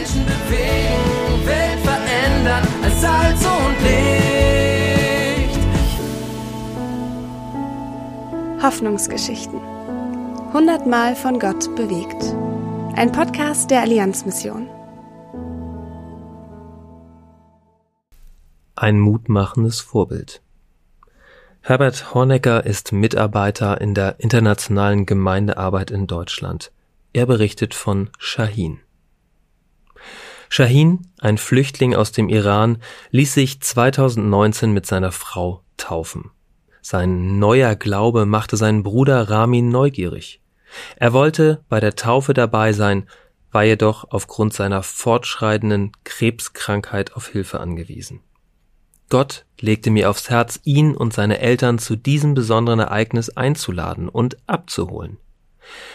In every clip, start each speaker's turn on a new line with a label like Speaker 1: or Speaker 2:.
Speaker 1: Menschen bewegen, Welt verändern als Salz und Licht.
Speaker 2: Hoffnungsgeschichten. Hundertmal von Gott bewegt. Ein Podcast der Allianzmission.
Speaker 3: Ein mutmachendes Vorbild. Herbert Hornecker ist Mitarbeiter in der internationalen Gemeindearbeit in Deutschland. Er berichtet von Shahin. Shahin, ein Flüchtling aus dem Iran, ließ sich 2019 mit seiner Frau taufen. Sein neuer Glaube machte seinen Bruder Ramin neugierig. Er wollte bei der Taufe dabei sein, war jedoch aufgrund seiner fortschreitenden Krebskrankheit auf Hilfe angewiesen. Gott legte mir aufs Herz, ihn und seine Eltern zu diesem besonderen Ereignis einzuladen und abzuholen.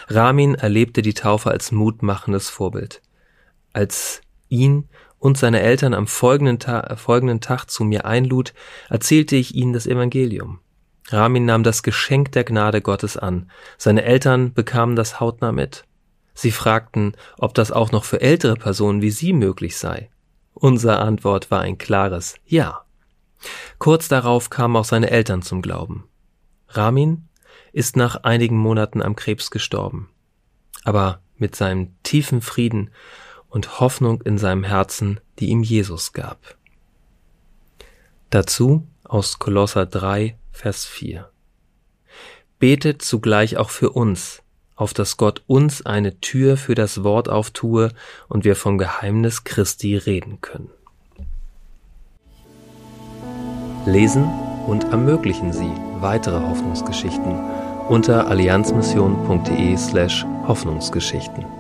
Speaker 3: Ramin erlebte die Taufe als mutmachendes Vorbild. Als ihn und seine Eltern am folgenden, Ta folgenden Tag zu mir einlud, erzählte ich ihnen das Evangelium. Ramin nahm das Geschenk der Gnade Gottes an. Seine Eltern bekamen das hautnah mit. Sie fragten, ob das auch noch für ältere Personen wie sie möglich sei. Unsere Antwort war ein klares Ja. Kurz darauf kamen auch seine Eltern zum Glauben. Ramin ist nach einigen Monaten am Krebs gestorben. Aber mit seinem tiefen Frieden und Hoffnung in seinem Herzen, die ihm Jesus gab. Dazu aus Kolosser 3, Vers 4. Betet zugleich auch für uns, auf dass Gott uns eine Tür für das Wort auftue und wir vom Geheimnis Christi reden können. Lesen und ermöglichen Sie weitere Hoffnungsgeschichten unter allianzmission.de slash Hoffnungsgeschichten.